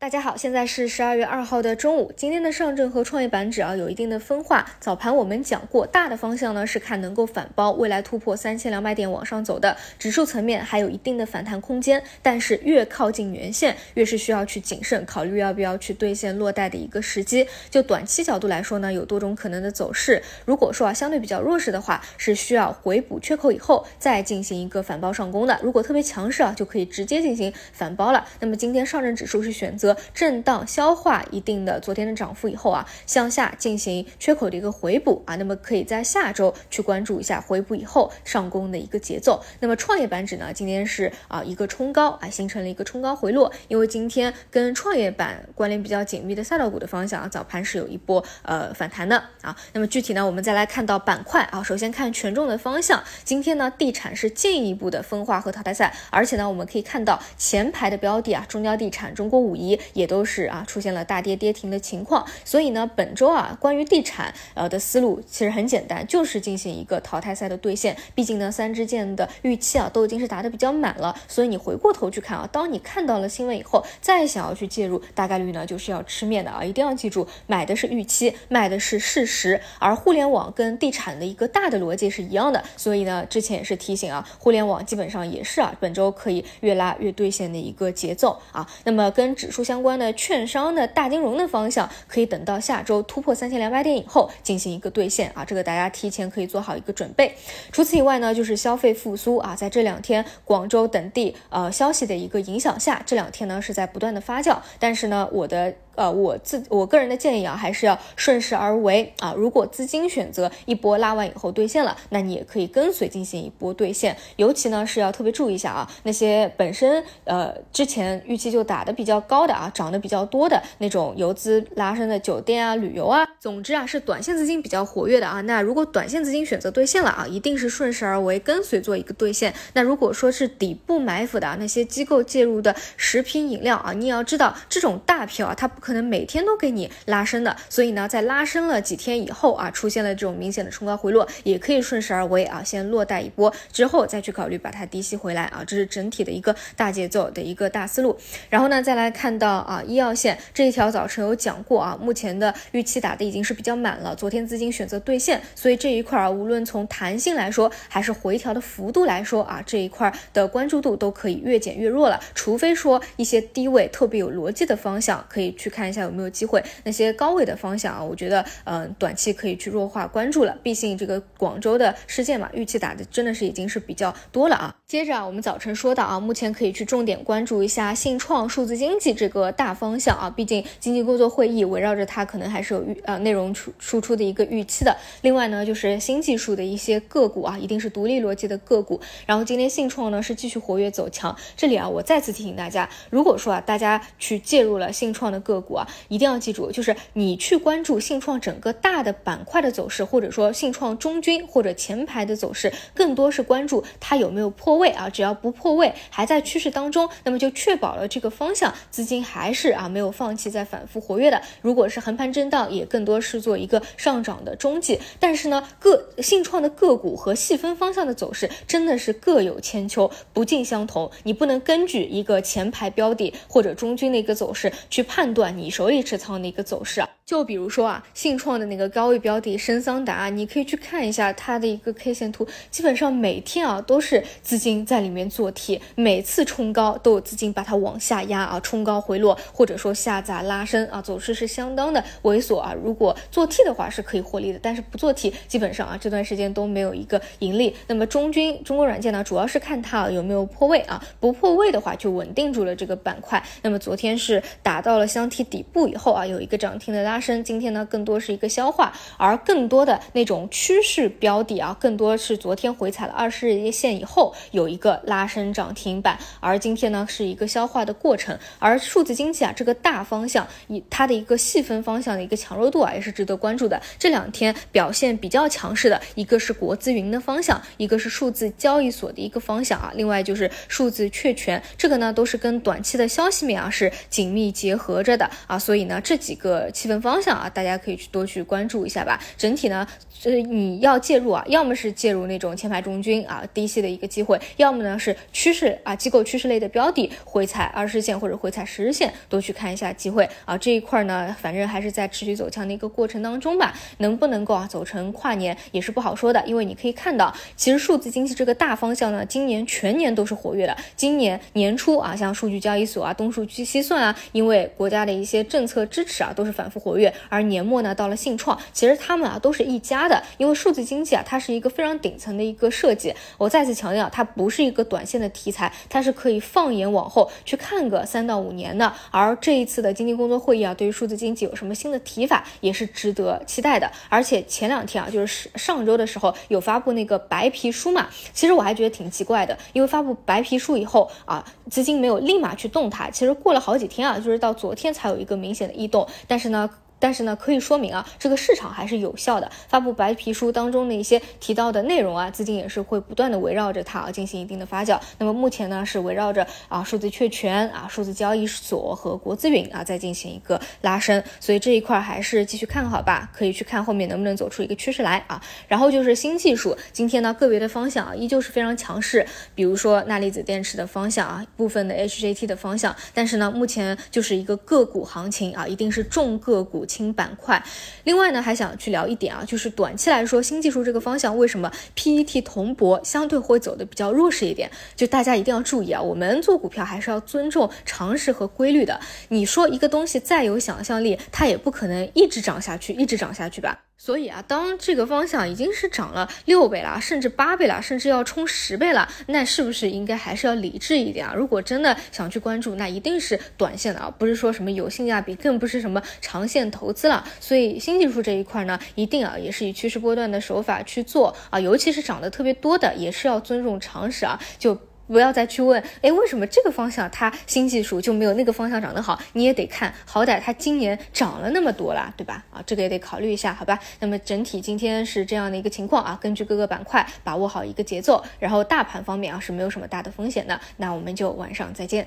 大家好，现在是十二月二号的中午。今天的上证和创业板指啊有一定的分化。早盘我们讲过，大的方向呢是看能够反包，未来突破三千两百点往上走的。指数层面还有一定的反弹空间，但是越靠近原线，越是需要去谨慎考虑要不要去兑现落袋的一个时机。就短期角度来说呢，有多种可能的走势。如果说啊相对比较弱势的话，是需要回补缺口以后再进行一个反包上攻的。如果特别强势啊，就可以直接进行反包了。那么今天上证指数是选择。震荡消化一定的昨天的涨幅以后啊，向下进行缺口的一个回补啊，那么可以在下周去关注一下回补以后上攻的一个节奏。那么创业板指呢，今天是啊一个冲高啊，形成了一个冲高回落，因为今天跟创业板关联比较紧密的赛道股的方向啊，早盘是有一波呃反弹的啊。那么具体呢，我们再来看到板块啊，首先看权重的方向，今天呢地产是进一步的分化和淘汰赛，而且呢我们可以看到前排的标的啊，中交地产、中国武也都是啊出现了大跌跌停的情况，所以呢，本周啊关于地产呃的思路其实很简单，就是进行一个淘汰赛的兑现。毕竟呢，三支箭的预期啊都已经是打得比较满了，所以你回过头去看啊，当你看到了新闻以后，再想要去介入，大概率呢就是要吃面的啊！一定要记住，买的是预期，卖的是事实。而互联网跟地产的一个大的逻辑是一样的，所以呢，之前也是提醒啊，互联网基本上也是啊本周可以越拉越兑现的一个节奏啊。那么跟指数相关的券商的大金融的方向，可以等到下周突破三千两百点以后进行一个兑现啊，这个大家提前可以做好一个准备。除此以外呢，就是消费复苏啊，在这两天广州等地呃消息的一个影响下，这两天呢是在不断的发酵，但是呢，我的。呃，我自我个人的建议啊，还是要顺势而为啊。如果资金选择一波拉完以后兑现了，那你也可以跟随进行一波兑现。尤其呢是要特别注意一下啊，那些本身呃之前预期就打的比较高的啊，涨得比较多的那种游资拉升的酒店啊、旅游啊，总之啊是短线资金比较活跃的啊。那如果短线资金选择兑现了啊，一定是顺势而为，跟随做一个兑现。那如果说是底部埋伏的啊，那些机构介入的食品饮料啊，你也要知道这种大票啊，它不。可能每天都给你拉伸的，所以呢，在拉伸了几天以后啊，出现了这种明显的冲高回落，也可以顺势而为啊，先落袋一波，之后再去考虑把它低吸回来啊，这是整体的一个大节奏的一个大思路。然后呢，再来看到啊，医药线这一条早晨有讲过啊，目前的预期打的已经是比较满了，昨天资金选择兑现，所以这一块啊，无论从弹性来说，还是回调的幅度来说啊，这一块的关注度都可以越减越弱了，除非说一些低位特别有逻辑的方向可以去。看看一下有没有机会，那些高位的方向啊，我觉得嗯，短期可以去弱化关注了。毕竟这个广州的事件嘛，预期打的真的是已经是比较多了啊。接着啊，我们早晨说到啊，目前可以去重点关注一下信创数字经济这个大方向啊。毕竟经济工作会议围绕着它，可能还是有预呃内容出输出的一个预期的。另外呢，就是新技术的一些个股啊，一定是独立逻辑的个股。然后今天信创呢是继续活跃走强。这里啊，我再次提醒大家，如果说啊大家去介入了信创的个股。股啊，一定要记住，就是你去关注信创整个大的板块的走势，或者说信创中军或者前排的走势，更多是关注它有没有破位啊。只要不破位，还在趋势当中，那么就确保了这个方向资金还是啊没有放弃在反复活跃的。如果是横盘震荡，也更多是做一个上涨的中继。但是呢，个信创的个股和细分方向的走势真的是各有千秋，不尽相同。你不能根据一个前排标的或者中军的一个走势去判断。你手里持仓的一个走势，就比如说啊，信创的那个高位标的深桑达，你可以去看一下它的一个 K 线图，基本上每天啊都是资金在里面做 T，每次冲高都有资金把它往下压啊，冲高回落或者说下砸拉升啊，走势是相当的猥琐啊。如果做 T 的话是可以获利的，但是不做 T，基本上啊这段时间都没有一个盈利。那么中军中国软件呢，主要是看它有没有破位啊，不破位的话就稳定住了这个板块。那么昨天是达到了箱体。底部以后啊，有一个涨停的拉拉升。今天呢，更多是一个消化，而更多的那种趋势标的啊，更多是昨天回踩了二十日线以后有一个拉升涨停板，而今天呢是一个消化的过程。而数字经济啊这个大方向，以它的一个细分方向的一个强弱度啊，也是值得关注的。这两天表现比较强势的一个是国资云的方向，一个是数字交易所的一个方向啊，另外就是数字确权，这个呢都是跟短期的消息面啊是紧密结合着的。啊，所以呢，这几个气氛方。方向啊，大家可以去多去关注一下吧。整体呢，呃，你要介入啊，要么是介入那种前排中军啊低吸的一个机会，要么呢是趋势啊机构趋势类的标的回踩二十线或者回踩十日线，多去看一下机会啊。这一块呢，反正还是在持续走强的一个过程当中吧，能不能够啊走成跨年也是不好说的，因为你可以看到，其实数字经济这个大方向呢，今年全年都是活跃的。今年年初啊，像数据交易所啊、东数据西算啊，因为国家的一些政策支持啊，都是反复活跃。而年末呢，到了信创，其实他们啊都是一家的，因为数字经济啊，它是一个非常顶层的一个设计。我再次强调，它不是一个短线的题材，它是可以放眼往后去看个三到五年的。而这一次的经济工作会议啊，对于数字经济有什么新的提法，也是值得期待的。而且前两天啊，就是上周的时候有发布那个白皮书嘛，其实我还觉得挺奇怪的，因为发布白皮书以后啊，资金没有立马去动它，其实过了好几天啊，就是到昨天才有一个明显的异动，但是呢。但是呢，可以说明啊，这个市场还是有效的。发布白皮书当中的一些提到的内容啊，资金也是会不断的围绕着它啊进行一定的发酵。那么目前呢，是围绕着啊数字确权啊、数字交易所和国资云啊在进行一个拉升，所以这一块还是继续看好吧，可以去看后面能不能走出一个趋势来啊。然后就是新技术，今天呢个别的方向啊依旧是非常强势，比如说钠离子电池的方向啊，部分的 HJT 的方向，但是呢目前就是一个个股行情啊，一定是重个股。轻板块，另外呢，还想去聊一点啊，就是短期来说，新技术这个方向为什么 PET 铜箔相对会走的比较弱势一点？就大家一定要注意啊，我们做股票还是要尊重常识和规律的。你说一个东西再有想象力，它也不可能一直涨下去，一直涨下去吧。所以啊，当这个方向已经是涨了六倍了，甚至八倍了，甚至要冲十倍了，那是不是应该还是要理智一点啊？如果真的想去关注，那一定是短线的啊，不是说什么有性价比，更不是什么长线投资了。所以新技术这一块呢，一定啊也是以趋势波段的手法去做啊，尤其是涨得特别多的，也是要尊重常识啊，就。不要再去问，哎，为什么这个方向它新技术就没有那个方向涨得好？你也得看好歹它今年涨了那么多啦，对吧？啊，这个也得考虑一下，好吧？那么整体今天是这样的一个情况啊，根据各个板块把握好一个节奏，然后大盘方面啊是没有什么大的风险的，那我们就晚上再见。